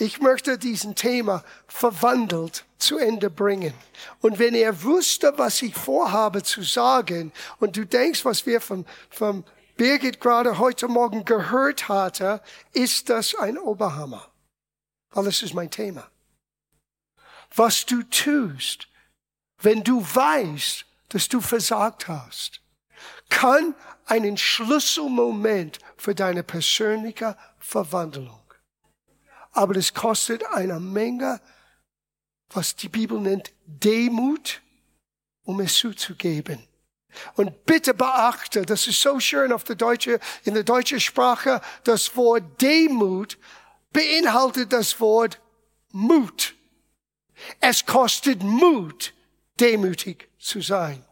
Ich möchte diesen Thema verwandelt zu Ende bringen. Und wenn er wusste, was ich vorhabe zu sagen, und du denkst, was wir von, von Birgit gerade heute Morgen gehört hatte, ist das ein Oberhammer. Weil das ist mein Thema. Was du tust, wenn du weißt, dass du versagt hast, kann einen Schlüsselmoment für deine persönliche Verwandlung aber das kostet eine Menge, was die Bibel nennt, Demut, um es zuzugeben. Und bitte beachte, das ist so schön auf der deutsche, in der deutschen Sprache, das Wort Demut beinhaltet das Wort Mut. Es kostet Mut, demütig zu sein.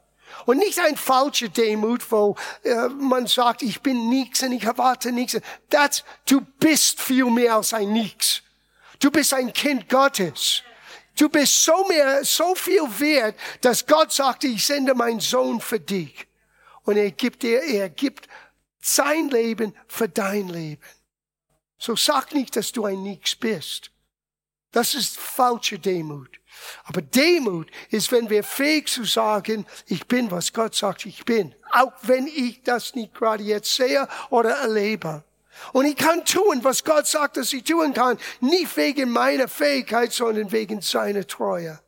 Und nicht ein falscher Demut, wo äh, man sagt, ich bin nichts und ich erwarte nichts. Das, du bist viel mehr als ein Nichts. Du bist ein Kind Gottes. Du bist so mehr, so viel wert, dass Gott sagte, ich sende meinen Sohn für dich. Und er gibt dir, er gibt sein Leben für dein Leben. So sag nicht, dass du ein Nichts bist. Das ist falsche Demut. Aber Demut ist, wenn wir fähig zu sagen, ich bin, was Gott sagt, ich bin. Auch wenn ich das nicht gerade jetzt sehe oder erlebe. Und ich kann tun, was Gott sagt, dass ich tun kann. Nicht wegen meiner Fähigkeit, sondern wegen seiner Treue.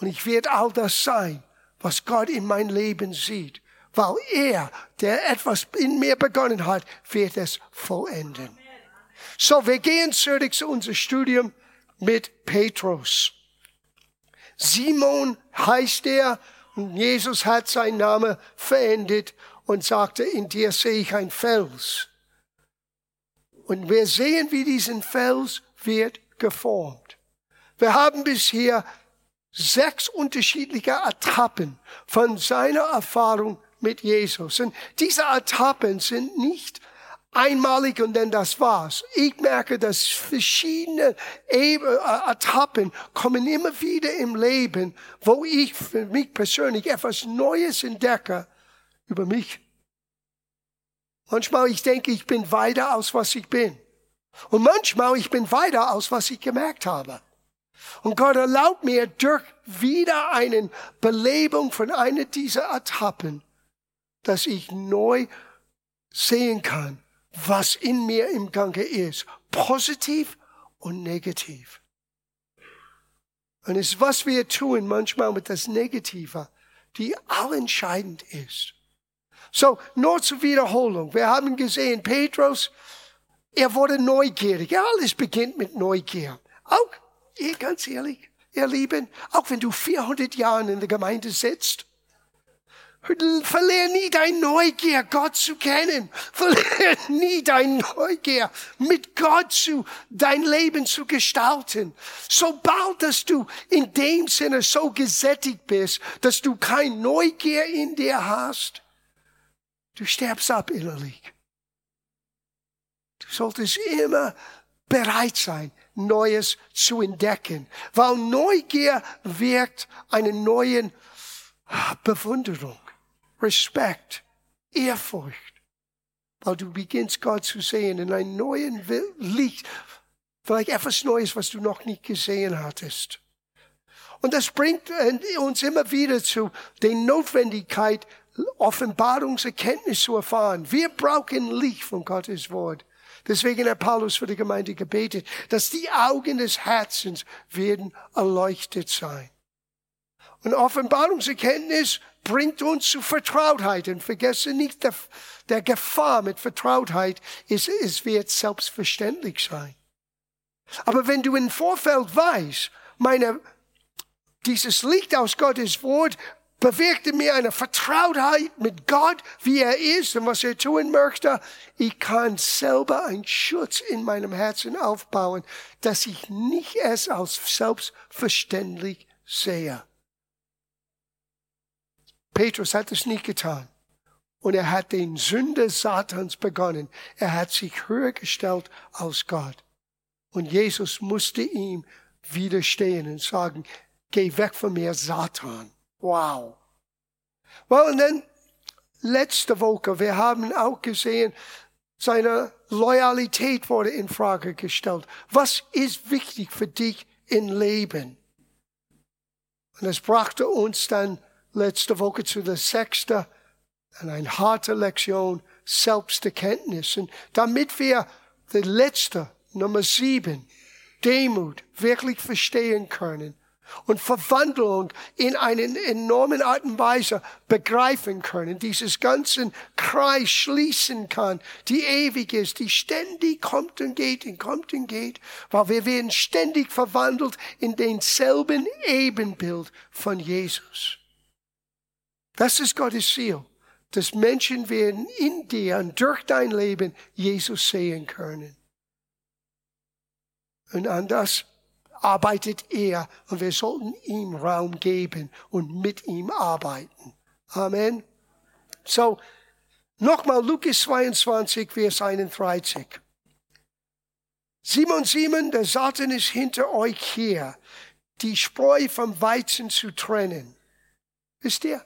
Und ich werde all das sein, was Gott in mein Leben sieht. Weil er, der etwas in mir begonnen hat, wird es vollenden. So, wir gehen zurück zu unserem Studium mit Petrus. Simon heißt er und Jesus hat seinen Namen verändert und sagte, in dir sehe ich ein Fels. Und wir sehen, wie diesen Fels wird geformt. Wir haben bisher sechs unterschiedliche Etappen von seiner Erfahrung mit Jesus. Und diese Etappen sind nicht einmalig und dann das war's. Ich merke, dass verschiedene äh, Etappen kommen immer wieder im Leben, wo ich für mich persönlich etwas Neues entdecke über mich. Manchmal ich denke, ich bin weiter aus was ich bin. Und manchmal ich bin weiter aus was ich gemerkt habe. Und Gott erlaubt mir durch wieder eine Belebung von einer dieser Etappen, dass ich neu sehen kann, was in mir im Gange ist. Positiv und negativ. Und es ist, was wir tun manchmal mit das Negative, die allentscheidend ist. So, nur zur Wiederholung. Wir haben gesehen, Petrus, er wurde neugierig. Ja, alles beginnt mit Neugier. Auch, ganz ehrlich, ihr Lieben, auch wenn du 400 Jahre in der Gemeinde sitzt, Verlier nie dein Neugier, Gott zu kennen. Verlier nie dein Neugier, mit Gott zu, dein Leben zu gestalten. Sobald, dass du in dem Sinne so gesättigt bist, dass du kein Neugier in dir hast, du sterbst ab innerlich. Du solltest immer bereit sein, Neues zu entdecken, weil Neugier wirkt eine neue Bewunderung. Respekt, Ehrfurcht, weil du beginnst Gott zu sehen in einem neuen Licht, vielleicht etwas Neues, was du noch nicht gesehen hattest. Und das bringt uns immer wieder zu der Notwendigkeit, Offenbarungserkenntnis zu erfahren. Wir brauchen Licht von Gottes Wort. Deswegen hat Paulus für die Gemeinde gebetet, dass die Augen des Herzens werden erleuchtet sein. Und Offenbarungserkenntnis bringt uns zu Vertrautheit. Und vergesse nicht, der, der Gefahr mit Vertrautheit ist, es wird selbstverständlich sein. Aber wenn du im Vorfeld weißt, meine, dieses Licht aus Gottes Wort bewirkte mir eine Vertrautheit mit Gott, wie er ist und was er tun möchte. Ich kann selber einen Schutz in meinem Herzen aufbauen, dass ich nicht es als selbstverständlich sehe. Petrus hat es nicht getan. Und er hat den Sünde Satans begonnen. Er hat sich höher gestellt als Gott. Und Jesus musste ihm widerstehen und sagen, geh weg von mir, Satan. Wow. Well, und dann letzte Woche, wir haben auch gesehen, Seine Loyalität wurde in Frage gestellt. Was ist wichtig für dich im Leben? Und es brachte uns dann letzte Woche zu der sechsten, eine harte Lektion, Selbsterkenntnis. Und damit wir die letzte, Nummer sieben, Demut wirklich verstehen können und Verwandlung in einer enormen Art und Weise begreifen können, dieses ganzen Kreis schließen kann, die ewig ist, die ständig kommt und geht und kommt und geht, weil wir werden ständig verwandelt in denselben Ebenbild von Jesus. Das ist Gottes Ziel, dass Menschen werden in dir und durch dein Leben Jesus sehen können. Und an das arbeitet er und wir sollten ihm Raum geben und mit ihm arbeiten. Amen. So, nochmal Lukas 22, Vers 31. Simon, Simon, der Satan ist hinter euch hier, die Spreu vom Weizen zu trennen. Wisst ihr,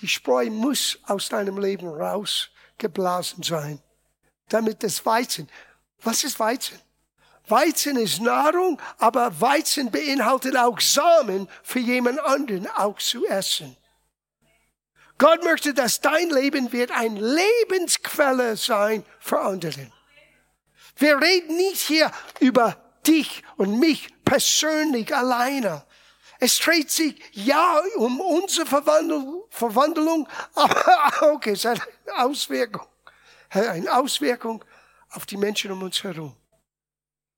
die Spreu muss aus deinem Leben rausgeblasen sein, damit das Weizen, was ist Weizen? Weizen ist Nahrung, aber Weizen beinhaltet auch Samen für jemand anderen auch zu essen. Gott möchte, dass dein Leben wird ein Lebensquelle sein für andere. Wir reden nicht hier über dich und mich persönlich alleine. Es dreht sich ja um unsere Verwandlung, Verwandlung aber auch es hat eine Auswirkung, eine Auswirkung auf die Menschen um uns herum.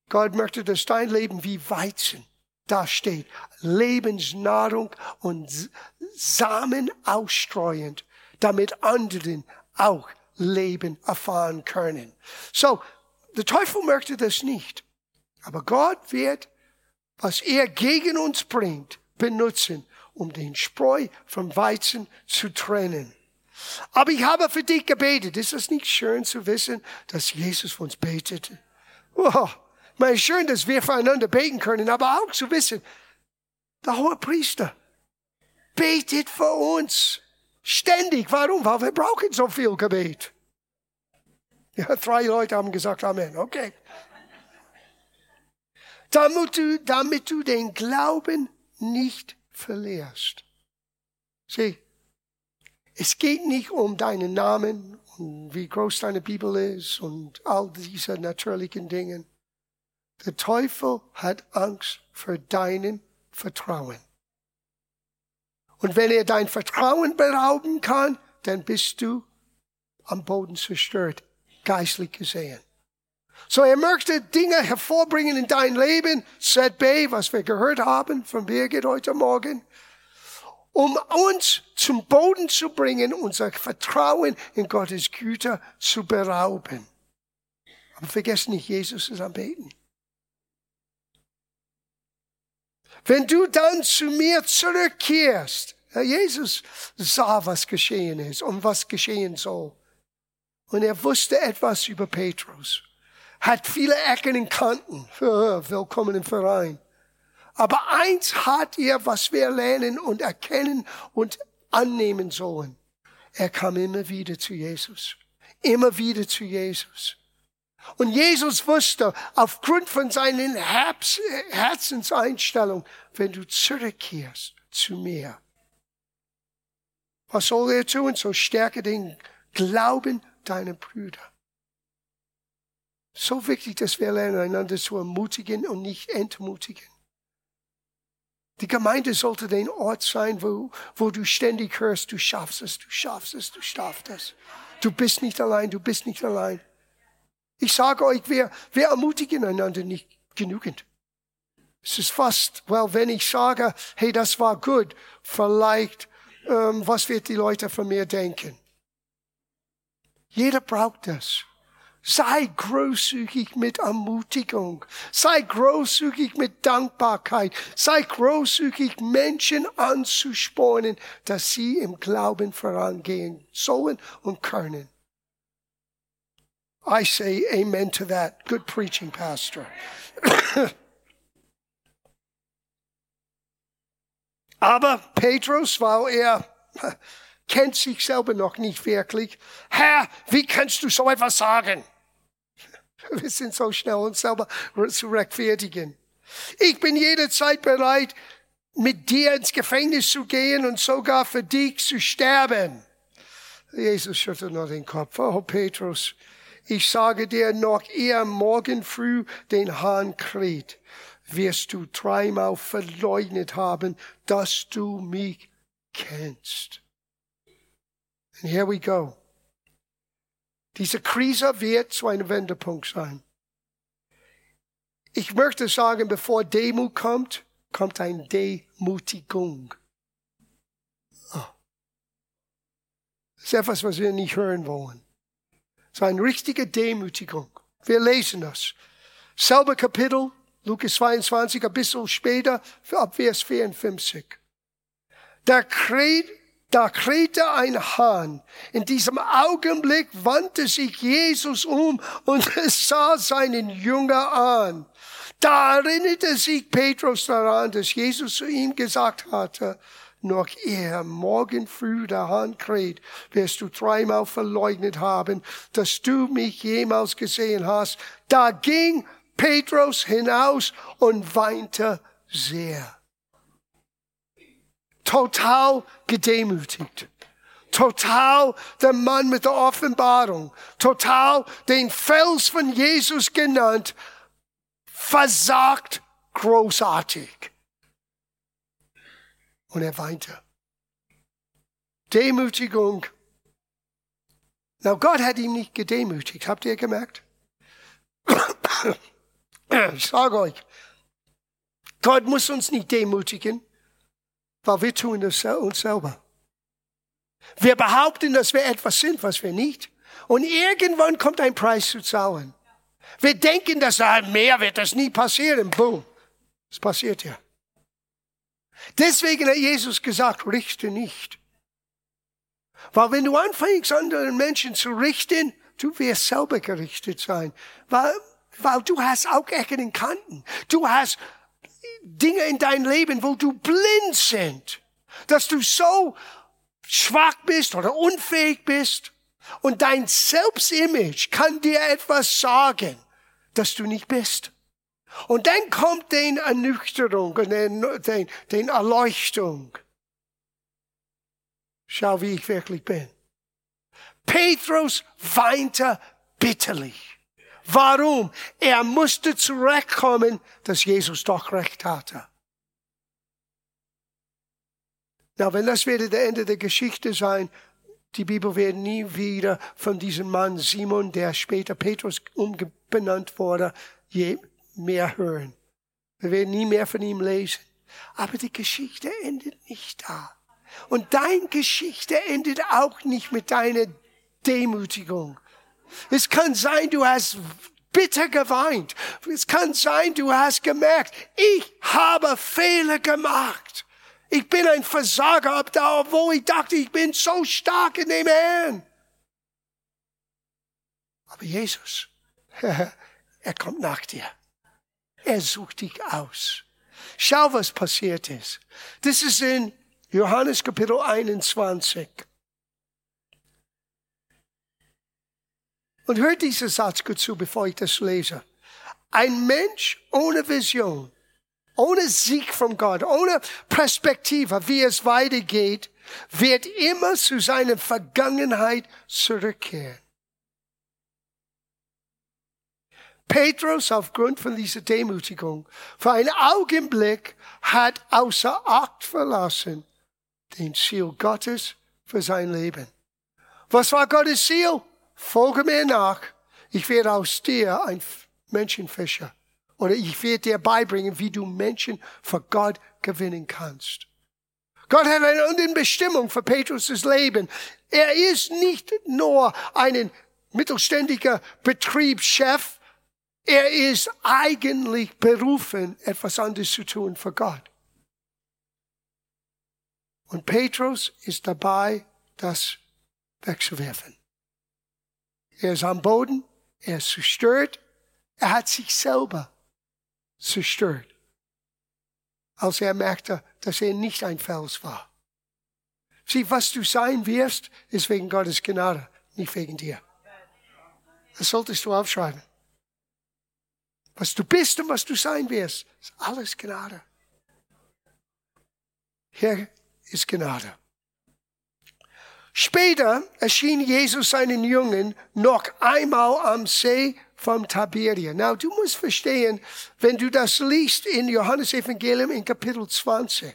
Gott möchte, dass dein Leben wie Weizen da steht. Lebensnahrung und Samen ausstreuend, damit anderen auch Leben erfahren können. So, der Teufel möchte das nicht. Aber Gott wird, was er gegen uns bringt, benutzen, um den Spreu vom Weizen zu trennen. Aber ich habe für dich gebetet. Ist es nicht schön zu wissen, dass Jesus für uns betete? Oh, ist schön, dass wir füreinander beten können, aber auch zu wissen, der hohe Priester betet für uns ständig. Warum? Weil wir brauchen so viel Gebet. Ja, drei Leute haben gesagt Amen. Okay. Damit du, damit du den Glauben nicht verlierst. Sieh, es geht nicht um deinen Namen und wie groß deine Bibel ist und all diese natürlichen Dinge. Der Teufel hat Angst vor deinem Vertrauen. Und wenn er dein Vertrauen berauben kann, dann bist du am Boden zerstört, geistlich gesehen. So er möchte Dinge hervorbringen in dein Leben, ZB, was wir gehört haben von Birgit heute Morgen, um uns zum Boden zu bringen, unser Vertrauen in Gottes Güter zu berauben. Aber vergesst nicht, Jesus ist am Beten. Wenn du dann zu mir zurückkehrst, Jesus sah, was geschehen ist und was geschehen soll. Und er wusste etwas über Petrus. Hat viele Ecken und Kanten. Willkommen im Verein. Aber eins hat er, was wir lernen und erkennen und annehmen sollen. Er kam immer wieder zu Jesus. Immer wieder zu Jesus. Und Jesus wusste, aufgrund von seinen Herzenseinstellung, wenn du zurückkehrst zu mir, was soll er tun? So stärke den Glauben deiner Brüder. So wichtig, dass wir lernen, einander zu ermutigen und nicht entmutigen. Die Gemeinde sollte den Ort sein, wo, wo du ständig hörst, du schaffst es, du schaffst es, du schaffst es. Du bist nicht allein, du bist nicht allein. Ich sage euch, wir, wir ermutigen einander nicht genügend. Es ist fast, well, wenn ich sage, hey, das war gut, vielleicht, ähm, was wird die Leute von mir denken? Jeder braucht das. Sei großzügig mit Ermutigung. Sei großzügig mit Dankbarkeit. Sei großzügig, Menschen anzuspornen, dass sie im Glauben vorangehen sollen und können. I say amen to that. Good preaching, Pastor. Aber Petrus, weil er kennt sich selber noch nicht wirklich. Herr, wie kannst du so etwas sagen? Wir sind so schnell, uns selber zu rechtfertigen. Ich bin jederzeit bereit, mit dir ins Gefängnis zu gehen und sogar für dich zu sterben. Jesus schüttelt nur den Kopf. Oh, Petrus, ich sage dir noch, ehe morgen früh den Hahn kräht, wirst du dreimal verleugnet haben, dass du mich kennst. And here we go. Diese Krise wird zu einem Wendepunkt sein. Ich möchte sagen, bevor Demut kommt, kommt eine Demutigung. Oh. Das ist etwas, was wir nicht hören wollen. Es ist eine richtige Demütigung. Wir lesen das. Selbe Kapitel, Lukas 22, ein bisschen später, ab Vers 54. Da kräht, da krähte ein Hahn. In diesem Augenblick wandte sich Jesus um und sah seinen Jünger an. Da erinnerte sich Petrus daran, dass Jesus zu ihm gesagt hatte, noch ehe morgen früh der Hahn kräht, wirst du dreimal verleugnet haben, dass du mich jemals gesehen hast. Da ging Petrus hinaus und weinte sehr. Total gedemütigt. Total der Mann mit der Offenbarung. Total den Fels von Jesus genannt versagt großartig. Und er weinte. Demütigung. Na, Gott hat ihn nicht gedemütigt. Habt ihr gemerkt? Ich sage euch, Gott muss uns nicht demütigen, weil wir tun das uns selber. Wir behaupten, dass wir etwas sind, was wir nicht. Und irgendwann kommt ein Preis zu zahlen. Wir denken, dass da mehr wird das nie passieren. Boom. Es passiert ja. Deswegen hat Jesus gesagt, richte nicht. Weil wenn du anfängst, anderen Menschen zu richten, du wirst selber gerichtet sein. Weil, weil du hast auch Ecken Kanten. Du hast Dinge in deinem Leben, wo du blind sind. Dass du so schwach bist oder unfähig bist. Und dein Selbstimage kann dir etwas sagen dass du nicht bist. Und dann kommt den Ernüchterung und den, den, den Erleuchtung. Schau, wie ich wirklich bin. Petrus weinte bitterlich. Warum? Er musste zurückkommen, dass Jesus doch recht hatte. Na, wenn das wieder der Ende der Geschichte sein, die Bibel wird nie wieder von diesem Mann Simon, der später Petrus umbenannt wurde, je mehr hören. Wir werden nie mehr von ihm lesen. Aber die Geschichte endet nicht da. Und deine Geschichte endet auch nicht mit deiner Demütigung. Es kann sein, du hast bitter geweint. Es kann sein, du hast gemerkt, ich habe Fehler gemacht. Ich bin ein Versager ab da, obwohl ich dachte, ich bin so stark in dem Herrn. Aber Jesus, er kommt nach dir. Er sucht dich aus. Schau, was passiert ist. Das ist in Johannes Kapitel 21. Und hört diesen Satz gut zu, bevor ich das lese. Ein Mensch ohne Vision ohne Sieg von Gott, ohne Perspektive, wie es weitergeht, wird immer zu seiner Vergangenheit zurückkehren. Petrus, aufgrund von dieser Demütigung, für einen Augenblick hat außer Acht verlassen den Ziel Gottes für sein Leben. Was war Gottes Ziel? Folge mir nach. Ich werde aus dir ein Menschenfischer oder ich werde dir beibringen, wie du Menschen für Gott gewinnen kannst. Gott hat eine Bestimmung für Petrus' Leben. Er ist nicht nur ein mittelständiger Betriebschef. Er ist eigentlich berufen, etwas anderes zu tun für Gott. Und Petrus ist dabei, das wegzuwerfen. Er ist am Boden, er ist zerstört, er hat sich selber zerstört, als er merkte, dass er nicht ein Fels war. Sieh, was du sein wirst, ist wegen Gottes Gnade, nicht wegen dir. Das solltest du aufschreiben. Was du bist und was du sein wirst, ist alles Gnade. Hier ist Gnade. Später erschien Jesus seinen Jungen noch einmal am See vom Tiberien. Now, du musst verstehen, wenn du das liest in Johannes Evangelium in Kapitel 20.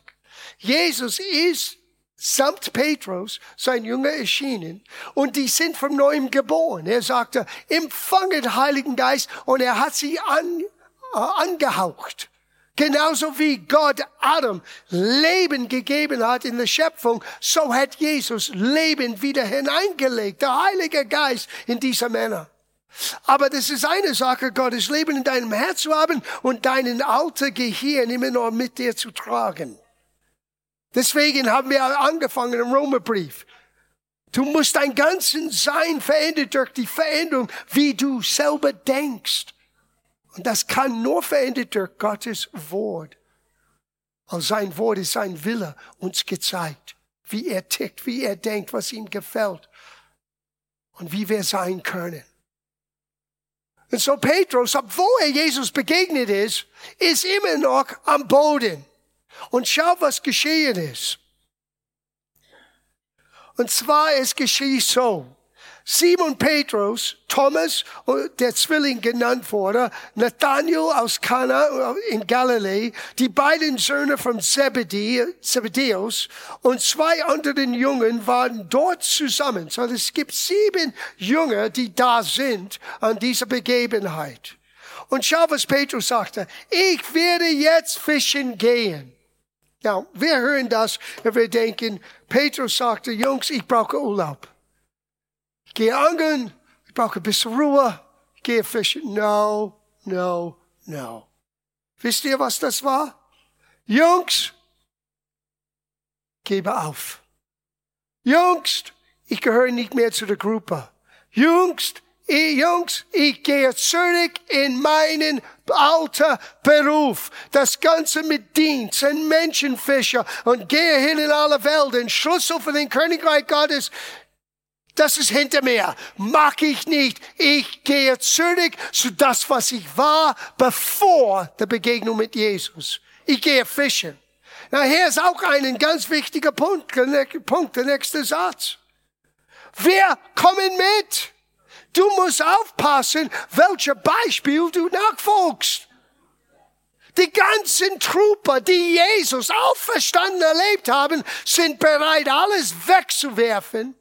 Jesus ist samt Petrus, sein Jünger, erschienen und die sind vom Neuem geboren. Er sagte, empfanget Heiligen Geist und er hat sie an, äh, angehaucht. Genauso wie Gott Adam Leben gegeben hat in der Schöpfung, so hat Jesus Leben wieder hineingelegt, der Heilige Geist in diese Männer. Aber das ist eine Sache, Gottes Leben in deinem Herz zu haben und deinen alten Gehirn immer noch mit dir zu tragen. Deswegen haben wir angefangen im Romerbrief. Du musst dein ganzes Sein verändern durch die Veränderung, wie du selber denkst. Und das kann nur verändert durch Gottes Wort. Weil sein Wort ist sein Wille uns gezeigt, wie er tickt, wie er denkt, was ihm gefällt und wie wir sein können. Und so Petrus, obwohl er Jesus begegnet ist, ist immer noch am Boden. Und schau, was geschehen ist. Und zwar, es geschieht so. Simon Petrus, Thomas, der Zwilling genannt wurde, Nathanael aus Kana in Galiläa, die beiden Söhne von Zebedeus und zwei anderen Jungen waren dort zusammen. So es gibt sieben Jünger, die da sind an dieser Begebenheit. Und schau, was Petrus sagte. Ich werde jetzt fischen gehen. Ja, wir hören das, und wir denken, Petrus sagte, Jungs, ich brauche Urlaub. Gehe angeln, ich brauche ein bisschen Ruhe, gehe fischen. No, no, no. Wisst ihr, was das war? Jungs, gebe auf. Jungs, ich gehöre nicht mehr zu der Gruppe. Jungs, ich, Jungs, ich gehe zurück in meinen alten Beruf. Das Ganze mit Dienst, ein Menschenfischer und gehe hin in alle Welt. Den Schlüssel für den Königreich Gottes, das ist hinter mir. Mag ich nicht. Ich gehe zurück zu das, was ich war, bevor der Begegnung mit Jesus. Ich gehe fischen. Na, hier ist auch ein ganz wichtiger Punkt, Punkt, der nächste Satz. Wir kommen mit. Du musst aufpassen, welcher Beispiel du nachfolgst. Die ganzen Trooper, die Jesus auferstanden erlebt haben, sind bereit, alles wegzuwerfen.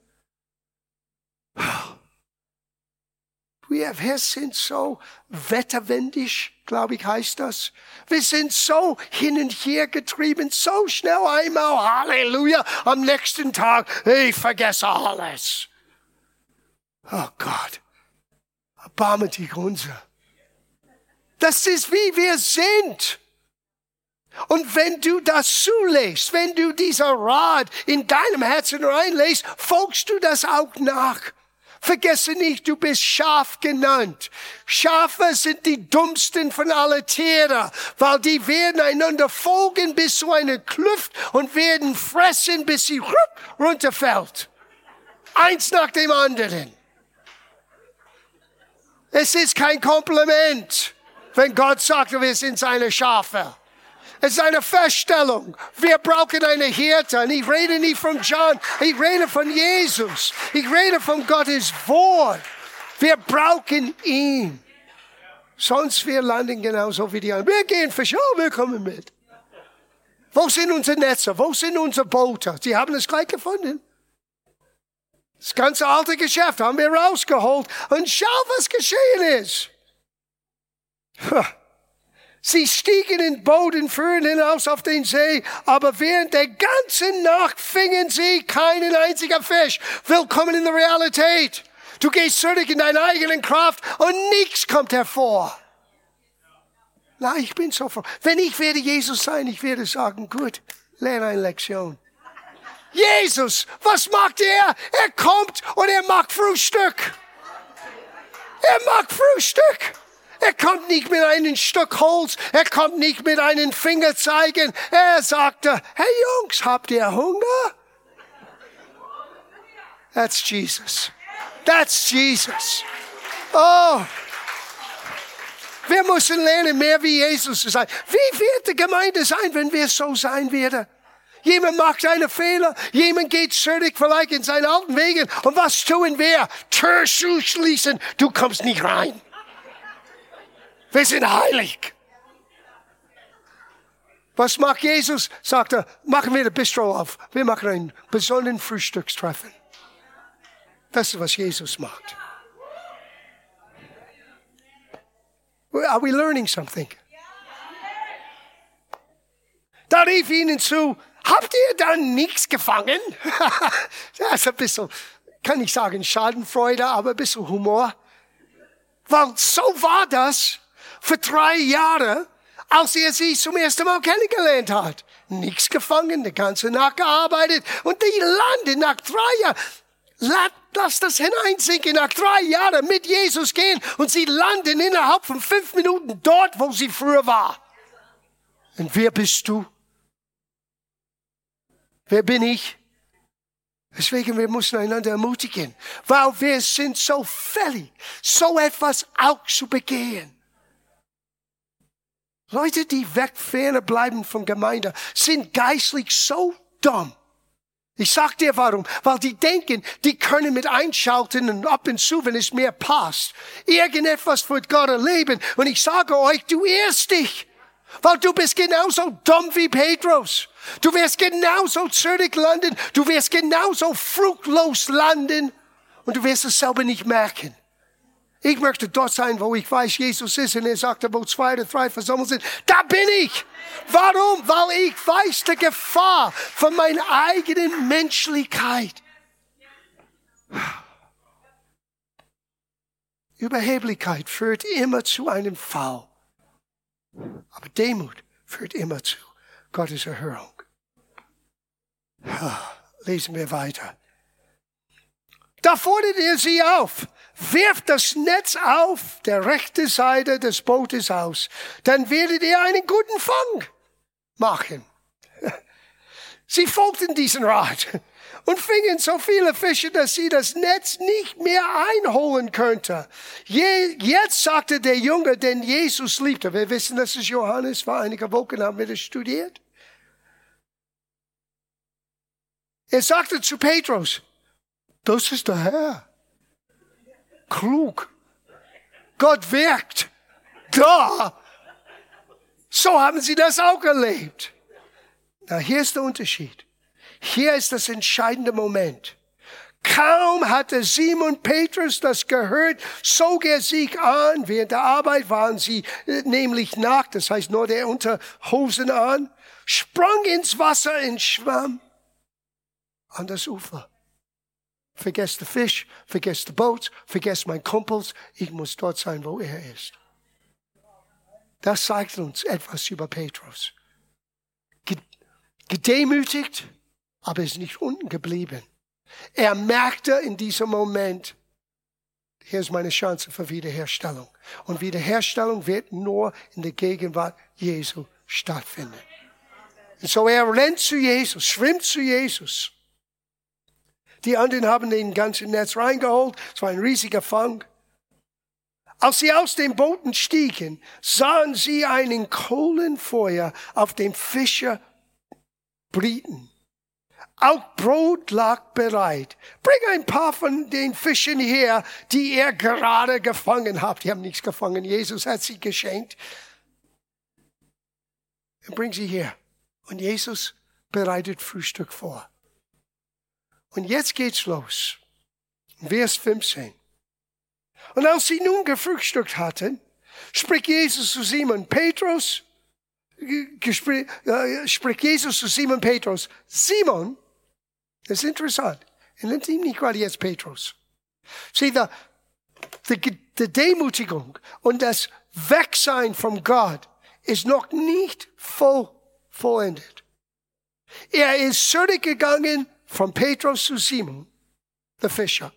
Wir, sind so wetterwendig, glaube ich, heißt das. Wir sind so hin und her getrieben, so schnell einmal, Halleluja, am nächsten Tag, ich vergesse alles. Oh Gott, erbarme dich unser. Das ist wie wir sind. Und wenn du das zulässt, wenn du dieser Rat in deinem Herzen reinlässt, folgst du das auch nach. Vergesse nicht, du bist Schaf genannt. Schafe sind die dummsten von allen Tieren, weil die werden einander folgen bis zu einer Kluft und werden fressen, bis sie runterfällt. Eins nach dem anderen. Es ist kein Kompliment, wenn Gott sagt, wir sind seine Schafe. Es ist eine Feststellung. Wir brauchen eine Hirte. Und ich rede nicht von John, ich rede von Jesus. Ich rede von Gottes Wort. Wir brauchen ihn. Sonst wir landen genauso wie die anderen. Wir gehen fischen, oh, wir kommen mit. Wo sind unsere Netze? Wo sind unsere Boote? Sie haben es gleich gefunden. Das ganze alte Geschäft haben wir rausgeholt und schau, was geschehen ist. Sie stiegen in den Boden, fuhren hinaus auf den See, aber während der ganzen Nacht fingen sie keinen einzigen Fisch. Willkommen in der Realität. Du gehst zurück in deine eigenen Kraft und nichts kommt hervor. Na, ich bin so froh. Wenn ich werde Jesus sein, ich werde sagen, gut, lerne eine Lektion. Jesus, was macht er? Er kommt und er macht Frühstück. Er macht Frühstück. Er kommt nicht mit einem Stück Holz, er kommt nicht mit einem Finger zeigen. Er sagte, hey Jungs, habt ihr Hunger? That's Jesus. That's Jesus. Oh. Wir müssen lernen, mehr wie Jesus zu sein. Wie wird die Gemeinde sein, wenn wir so sein werden? Jemand macht einen Fehler, jemand geht zurück vielleicht in seinen alten Wegen. Und was tun wir? Tür schließen, du kommst nicht rein. Wir sind heilig. Was macht Jesus? Sagt er, machen wir ein Bistro auf. Wir machen ein besonderen Frühstückstreffen. Das ist, was Jesus macht. Are we learning something? Da rief ihnen zu, habt ihr dann nichts gefangen? das ist ein bisschen, kann ich sagen, Schadenfreude, aber ein bisschen Humor. Weil so war das für drei Jahre, als er sie zum ersten Mal kennengelernt hat. Nichts gefangen, die ganze Nacht gearbeitet und die landen nach drei Jahren. Lass das hineinsinken, nach drei Jahren mit Jesus gehen und sie landen innerhalb von fünf Minuten dort, wo sie früher war. Und wer bist du? Wer bin ich? Deswegen, wir müssen einander ermutigen, weil wir sind so fällig, so etwas auch zu begehen. Leute, die weg bleiben von Gemeinde, sind geistlich so dumm. Ich sag dir warum. Weil die denken, die können mit einschalten und ab und zu, wenn es mir passt, irgendetwas für Gott erleben. Und ich sage euch, du irrst dich. Weil du bist genauso dumm wie Petrus. Du wirst genauso zurück landen. Du wirst genauso fruchtlos landen. Und du wirst es selber nicht merken. Ich möchte dort sein, wo ich weiß, Jesus ist. Und er sagte, wo zwei oder drei versammelt sind. Da bin ich. Warum? Weil ich weiß die Gefahr von meiner eigenen Menschlichkeit. Überheblichkeit führt immer zu einem Fall. Aber Demut führt immer zu Gottes Erhörung. Lesen wir weiter. Da fordert er sie auf. Wirft das Netz auf der rechten Seite des Bootes aus. Dann werdet ihr einen guten Fang machen. Sie folgten diesen Rat und fingen so viele Fische, dass sie das Netz nicht mehr einholen könnte. Je, jetzt sagte der Junge, den Jesus liebte. Wir wissen, dass es Johannes war. Einige Wochen haben wir das studiert. Er sagte zu Petrus, das ist der Herr. Klug. Gott wirkt. Da. So haben sie das auch erlebt. Na, hier ist der Unterschied. Hier ist das entscheidende Moment. Kaum hatte Simon Petrus das gehört, zog er sich an. Während der Arbeit waren sie äh, nämlich nackt, das heißt nur der Unterhosen an, sprang ins Wasser und schwamm an das Ufer. Vergesst den Fisch, vergesst die Boot, vergesst mein Kumpels. Ich muss dort sein, wo er ist. Das zeigt uns etwas über Petrus. Gedemütigt, aber ist nicht unten geblieben. Er merkte in diesem Moment, hier ist meine Chance für Wiederherstellung. Und Wiederherstellung wird nur in der Gegenwart Jesu stattfinden. Und so er rennt zu Jesus, schwimmt zu Jesus. Die anderen haben den ganzen Netz reingeholt. Es war ein riesiger Fang. Als sie aus dem Booten stiegen, sahen sie einen Kohlenfeuer auf dem Fischer brieten. Auch Brot lag bereit. Bring ein paar von den Fischen her, die ihr gerade gefangen habt. Die haben nichts gefangen. Jesus hat sie geschenkt. Bring sie her. Und Jesus bereitet Frühstück vor. Und jetzt geht's los. Vers 15. Und als sie nun gefrühstückt hatten, spricht Jesus zu Simon Petrus, äh, spricht Jesus zu Simon Petrus, Simon, das ist interessant, er nennt ihn nicht gerade jetzt Petrus. Sieh, die, die, die Demutigung und das Wegsein von Gott ist noch nicht voll vollendet. Er ist zurückgegangen von Petrus zu Simon, der Fischer.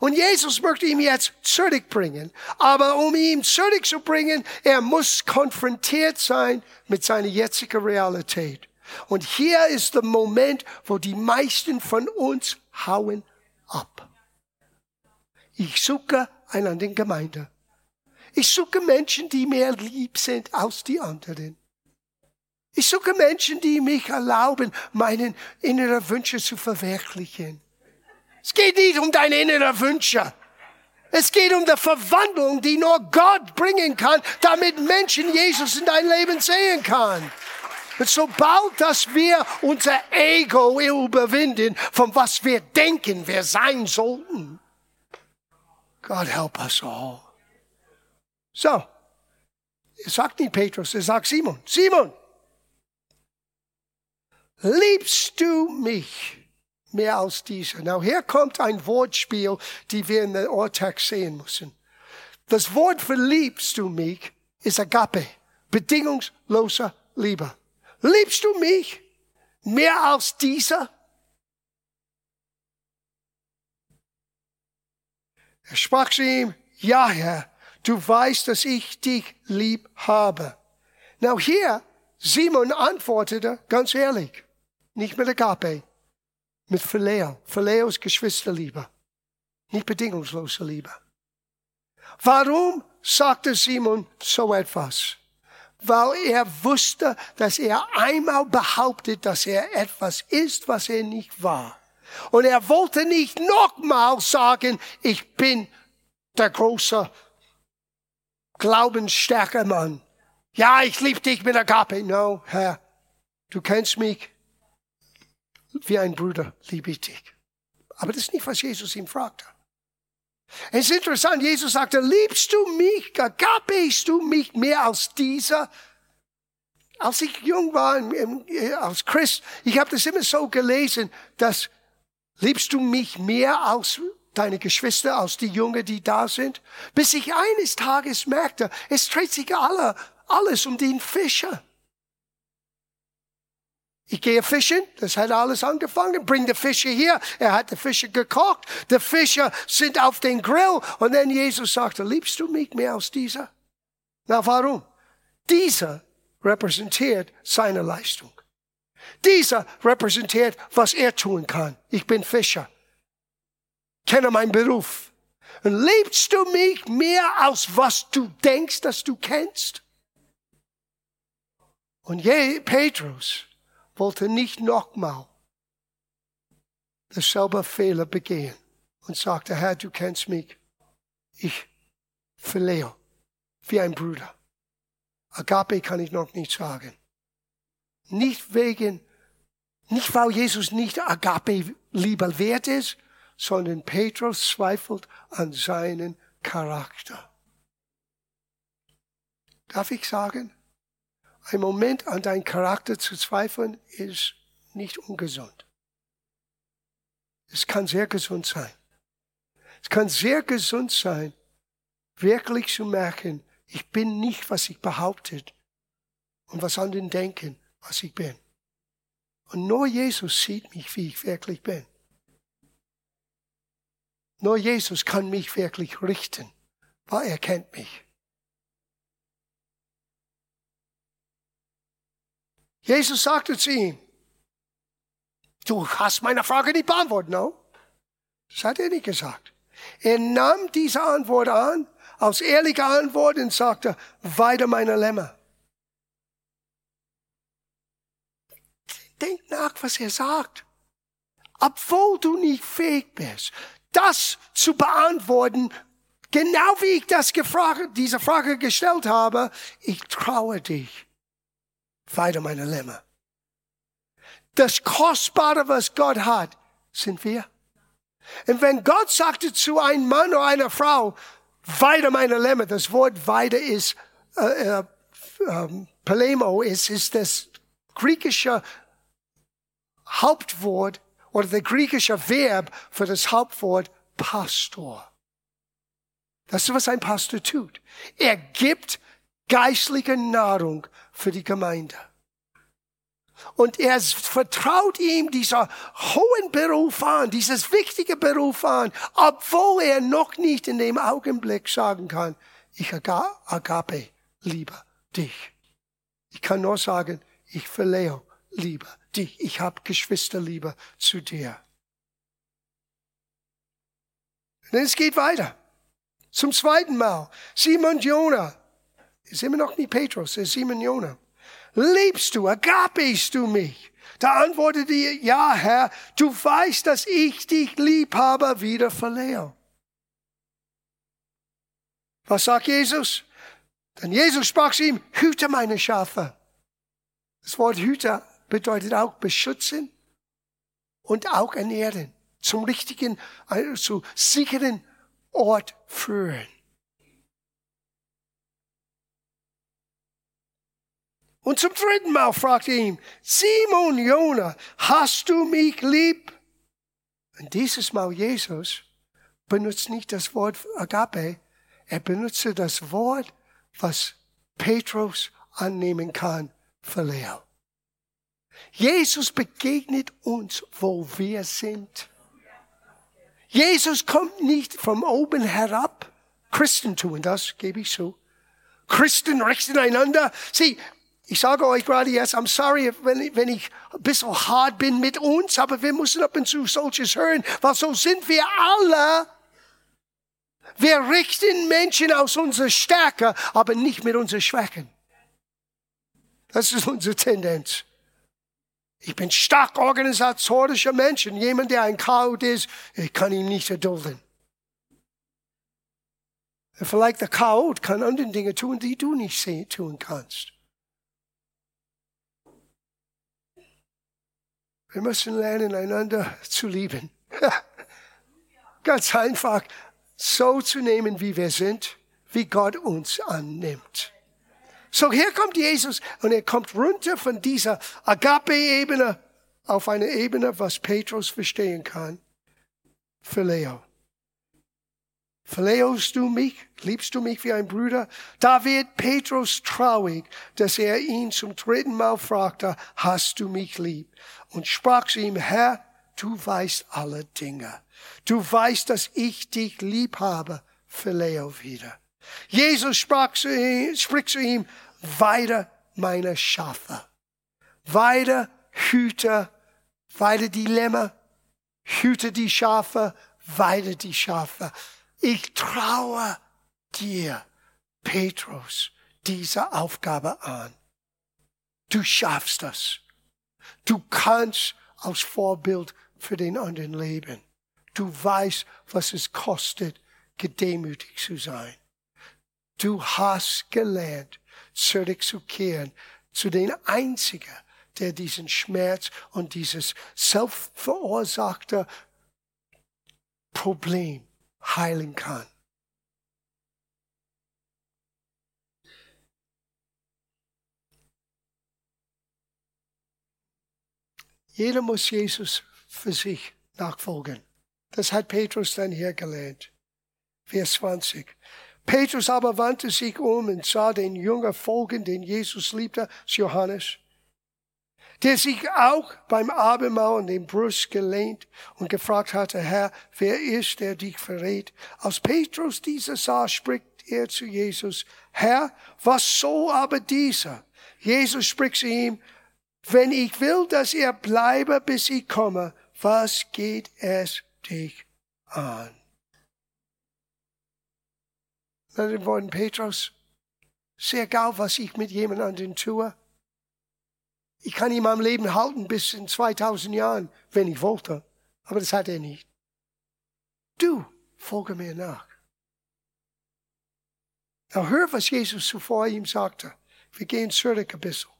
Und Jesus möchte ihn jetzt zurückbringen. Aber um ihn zurückzubringen, er muss konfrontiert sein mit seiner jetzigen Realität. Und hier ist der Moment, wo die meisten von uns hauen ab. Ich suche eine Gemeinde. Ich suche Menschen, die mir lieb sind als die anderen. Ich suche Menschen, die mich erlauben, meinen inneren Wünsche zu verwirklichen. Es geht nicht um deine inneren Wünsche. Es geht um die Verwandlung, die nur Gott bringen kann, damit Menschen Jesus in dein Leben sehen kann. Und sobald, dass wir unser Ego überwinden, von was wir denken, wir sein sollten, God help us all. So, er sagt nicht Petrus, er sagt Simon. Simon, liebst du mich mehr als dieser? Now, hier kommt ein Wortspiel, die wir in der Urtext sehen müssen. Das Wort für liebst du mich ist Agape, bedingungsloser Liebe. Liebst du mich mehr als dieser? Er sprach zu ihm, ja Herr, du weißt, dass ich dich lieb habe. Now hier, Simon antwortete ganz ehrlich, nicht mit Agape, mit Phileo. Phileo ist Geschwisterliebe, nicht bedingungslose Liebe. Warum sagte Simon so etwas? Weil er wusste, dass er einmal behauptet, dass er etwas ist, was er nicht war. Und er wollte nicht nochmal sagen, ich bin der große glaubensstarke Mann. Ja, ich liebe dich mit Agape. No, Herr, du kennst mich. Wie ein Bruder liebe ich dich. Aber das ist nicht, was Jesus ihm fragte. Es ist interessant, Jesus sagte, liebst du mich, agapest du mich mehr als dieser? Als ich jung war, als Christ, ich habe das immer so gelesen, dass liebst du mich mehr als deine Geschwister, als die Jungen, die da sind? Bis ich eines Tages merkte, es dreht sich alle, alles um den Fischer. Ich gehe fischen, das hat alles angefangen, bring die Fische hier, er hat die Fische gekocht, die Fische sind auf den Grill und dann Jesus sagte, liebst du mich mehr als dieser? Na warum? Dieser repräsentiert seine Leistung. Dieser repräsentiert, was er tun kann. Ich bin Fischer. Kenne meinen Beruf. Und liebst du mich mehr als was du denkst, dass du kennst? Und je, Petrus wollte nicht nochmal dasselbe Fehler begehen und sagte, Herr, du kennst mich. Ich verlehre wie ein Bruder. Agape kann ich noch nicht sagen. Nicht wegen, nicht weil Jesus nicht Agape lieber wert ist, sondern Petrus zweifelt an seinen Charakter. Darf ich sagen? Ein Moment an deinen Charakter zu zweifeln ist nicht ungesund. Es kann sehr gesund sein. Es kann sehr gesund sein, wirklich zu merken, ich bin nicht, was ich behauptet und was anderen denken, was ich bin. Und nur Jesus sieht mich, wie ich wirklich bin. Nur Jesus kann mich wirklich richten, weil er kennt mich. Jesus sagte zu ihm, du hast meine Frage nicht beantwortet, no? Das hat er nicht gesagt. Er nahm diese Antwort an, als ehrliche Antwort und sagte, weide meine Lämmer. Denk nach, was er sagt. Obwohl du nicht fähig bist, das zu beantworten, genau wie ich das gefragt, diese Frage gestellt habe, ich traue dich weiter meine Lämmer. Das Kostbare, was Gott hat, sind wir. Und wenn Gott sagte zu einem Mann oder einer Frau, weiter meine Lämmer, das Wort weiter ist, äh, äh, ähm, Palemo ist, ist das griechische Hauptwort oder der griechische Verb für das Hauptwort Pastor. Das ist, was ein Pastor tut. Er gibt geistliche Nahrung für die Gemeinde. Und er vertraut ihm dieser hohen Beruf an, dieses wichtige Beruf an, obwohl er noch nicht in dem Augenblick sagen kann, ich agape lieber dich. Ich kann nur sagen, ich verlehe lieber dich. Ich habe Geschwisterliebe zu dir. Und es geht weiter. Zum zweiten Mal, Simon Jona, ist immer noch nicht Petrus, ist Simon Jona. Liebst du, agapest du mich? Da antwortete er, ja, Herr, du weißt, dass ich dich lieb habe, wieder verlehre. Was sagt Jesus? Denn Jesus sprach zu ihm, hüte meine Schafe. Das Wort Hüter bedeutet auch beschützen und auch ernähren. Zum richtigen, also zu sicheren Ort führen. Und zum dritten Mal fragte er ihn, Simon Jona, hast du mich lieb? Und dieses Mal Jesus benutzt nicht das Wort Agape, er benutzte das Wort, was Petrus annehmen kann, Verleo. Jesus begegnet uns, wo wir sind. Jesus kommt nicht von oben herab. Christen tun das, gebe ich zu. Christen richten einander. Sieh, ich sage euch gerade jetzt, I'm sorry, wenn, wenn ich ein bisschen hart bin mit uns, aber wir müssen ab und zu solches hören, weil so sind wir alle. Wir richten Menschen aus unserer Stärke, aber nicht mit unseren Schwächen. Das ist unsere Tendenz. Ich bin stark organisatorischer Mensch jemand, der ein Chaot ist, ich kann ihn nicht erdulden. Vielleicht der Chaot kann andere Dinge tun, die du nicht tun kannst. Wir müssen lernen, einander zu lieben. Ganz einfach, so zu nehmen, wie wir sind, wie Gott uns annimmt. So hier kommt Jesus und er kommt runter von dieser Agape-Ebene auf eine Ebene, was Petrus verstehen kann. Phileo. Verleihst du mich? Liebst du mich wie ein Bruder? Da wird Petrus traurig, dass er ihn zum dritten Mal fragte, hast du mich lieb? Und sprach zu ihm, Herr, du weißt alle Dinge. Du weißt, dass ich dich lieb habe. Verleih wieder. Jesus sprach zu ihm, spricht zu ihm, weide meine Schafe. Weide, hüte, weide die Lämmer, hüte die Schafe, weide die Schafe. Ich traue dir, Petrus, diese Aufgabe an. Du schaffst das. Du kannst als Vorbild für den anderen leben. Du weißt, was es kostet, gedemütigt zu sein. Du hast gelernt, zurückzukehren zu den Einzigen, der diesen Schmerz und dieses selbstverursachte Problem heilen kann. Jeder muss Jesus für sich nachfolgen. Das hat Petrus dann hier gelernt. Vers 20. Petrus aber wandte sich um und sah den Jünger folgen, den Jesus liebte, Johannes der sich auch beim Abendmahl an den Brust gelehnt und gefragt hatte, Herr, wer ist, der dich verrät? Als Petrus dieser sah, spricht er zu Jesus, Herr, was soll aber dieser? Jesus spricht zu ihm, wenn ich will, dass er bleibe, bis ich komme, was geht es dich an? Mit den Worten Petrus, sehr egal, was ich mit jemand anderen tue, ich kann ihn am Leben halten bis in 2000 Jahren, wenn ich wollte. Aber das hat er nicht. Du, folge mir nach. Now hör, was Jesus zuvor ihm sagte. Wir gehen zurück ein bisschen.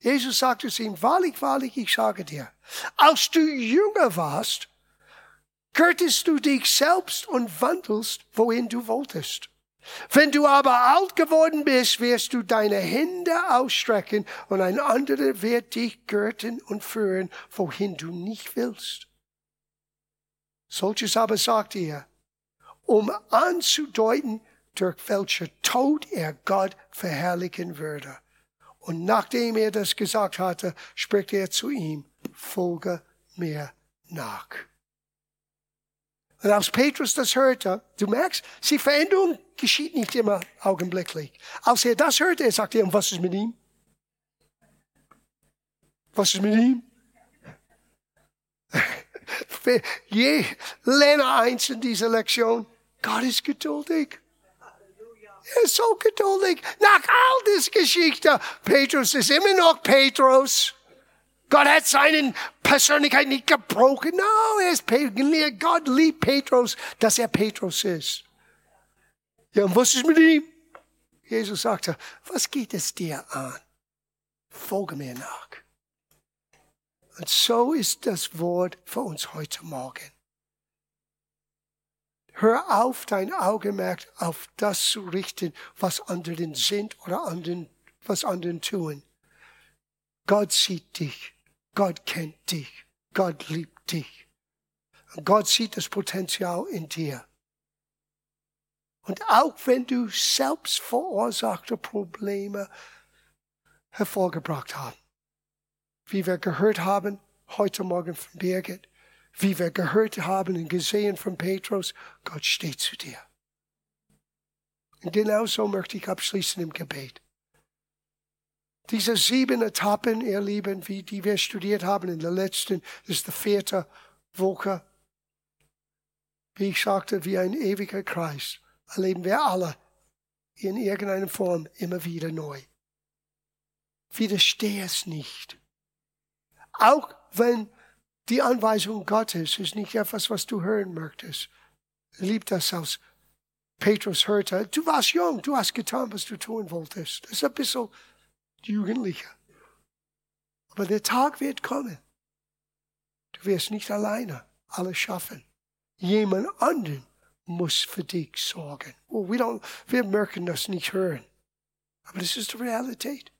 Jesus sagte zu ihm, wahrlich, wahrlich, ich sage dir, als du jünger warst, gürtest du dich selbst und wandelst, wohin du wolltest. Wenn du aber alt geworden bist, wirst du deine Hände ausstrecken und ein anderer wird dich gürten und führen, wohin du nicht willst. Solches aber sagt er, um anzudeuten, durch welcher Tod er Gott verherrlichen würde. Und nachdem er das gesagt hatte, spricht er zu ihm, folge mir nach. Und als Petrus das hörte, du merkst, die Veränderung geschieht nicht immer augenblicklich. Als er das hörte, er sagte, und was ist mit ihm? Was ist mit ihm? Je, lerne eins in dieser Lektion. Gott ist geduldig. Er ist so geduldig. Nach all dieser Geschichte, Petrus ist immer noch Petrus. Gott hat seine Persönlichkeit nicht gebrochen. No, er ist Petrus. Gott liebt Petrus, dass er Petrus ist. Ja, und was ist mit ihm? Jesus sagte, was geht es dir an? Folge mir nach. Und so ist das Wort für uns heute Morgen. Hör auf, dein Augenmerk auf das zu richten, was anderen sind oder anderen, was anderen tun. Gott sieht dich. Gott kennt dich. Gott liebt dich. Und Gott sieht das Potenzial in dir. Und auch wenn du selbst verursachte Probleme hervorgebracht hast, wie wir gehört haben heute Morgen von Birgit, wie wir gehört haben und gesehen von Petrus, Gott steht zu dir. Und genau so möchte ich abschließen im Gebet. Diese sieben Etappen, ihr Lieben, wie die wir studiert haben in der letzten, ist die vierte Woche. Wie ich sagte, wie ein ewiger Kreis erleben wir alle in irgendeiner Form immer wieder neu. Widerstehe es nicht. Auch wenn die Anweisung Gottes ist nicht etwas, was du hören möchtest. Lieb das aus. Petrus hörte, du warst jung, du hast getan, was du tun wolltest. Das ist ein bisschen jugendlicher. Aber der Tag wird kommen. Du wirst nicht alleine alles schaffen. Jemand anderen muss für dich sorgen. Oh, wir, don't, wir möchten das nicht hören. Aber das ist die Realität.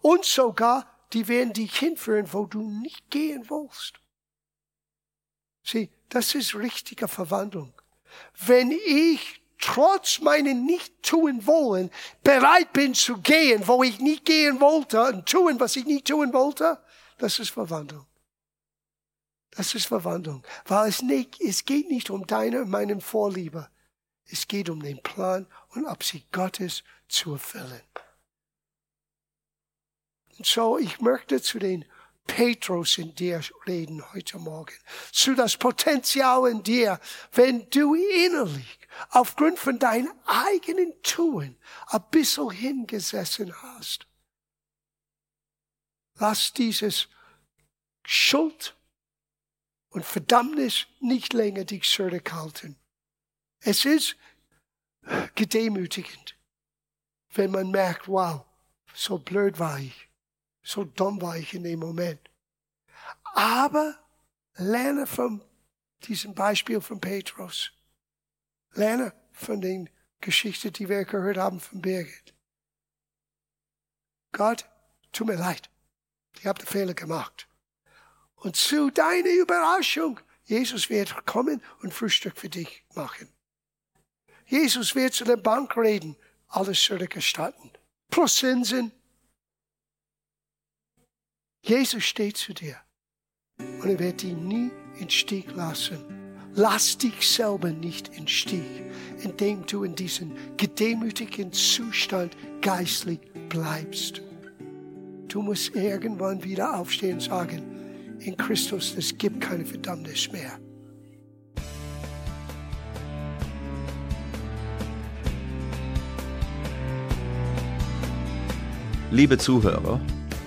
Und sogar die werden dich hinführen, wo du nicht gehen willst. Sieh, das ist richtige Verwandlung. Wenn ich trotz meinen nicht tun wollen bereit bin zu gehen, wo ich nicht gehen wollte und tun, was ich nicht tun wollte, das ist Verwandlung. Das ist Verwandlung. Weil es, nicht, es geht nicht um deine und meinen Vorliebe. Es geht um den Plan und Absicht Gottes zu erfüllen. Und so, ich möchte zu den Petrus in dir reden heute Morgen. Zu das Potenzial in dir, wenn du innerlich aufgrund von deinem eigenen Tun ein bisschen hingesessen hast. Lass dieses Schuld und Verdammnis nicht länger dich zurückhalten. Es ist gedemütigend, wenn man merkt, wow, so blöd war ich. So dumm war ich in dem Moment. Aber lerne von diesem Beispiel von Petrus. Lerne von den Geschichten, die wir gehört haben von Birgit. Gott, tut mir leid. Ich habe den Fehler gemacht. Und zu deiner Überraschung, Jesus wird kommen und Frühstück für dich machen. Jesus wird zu der Bank reden, alles zurückerstatten. Plus Zinsen, Jesus steht zu dir und er wird dich nie in Stich lassen. Lass dich selber nicht in Stich, indem du in diesem gedemütigen Zustand geistlich bleibst. Du musst irgendwann wieder aufstehen und sagen, in Christus, es gibt keine Verdammnis mehr. Liebe Zuhörer,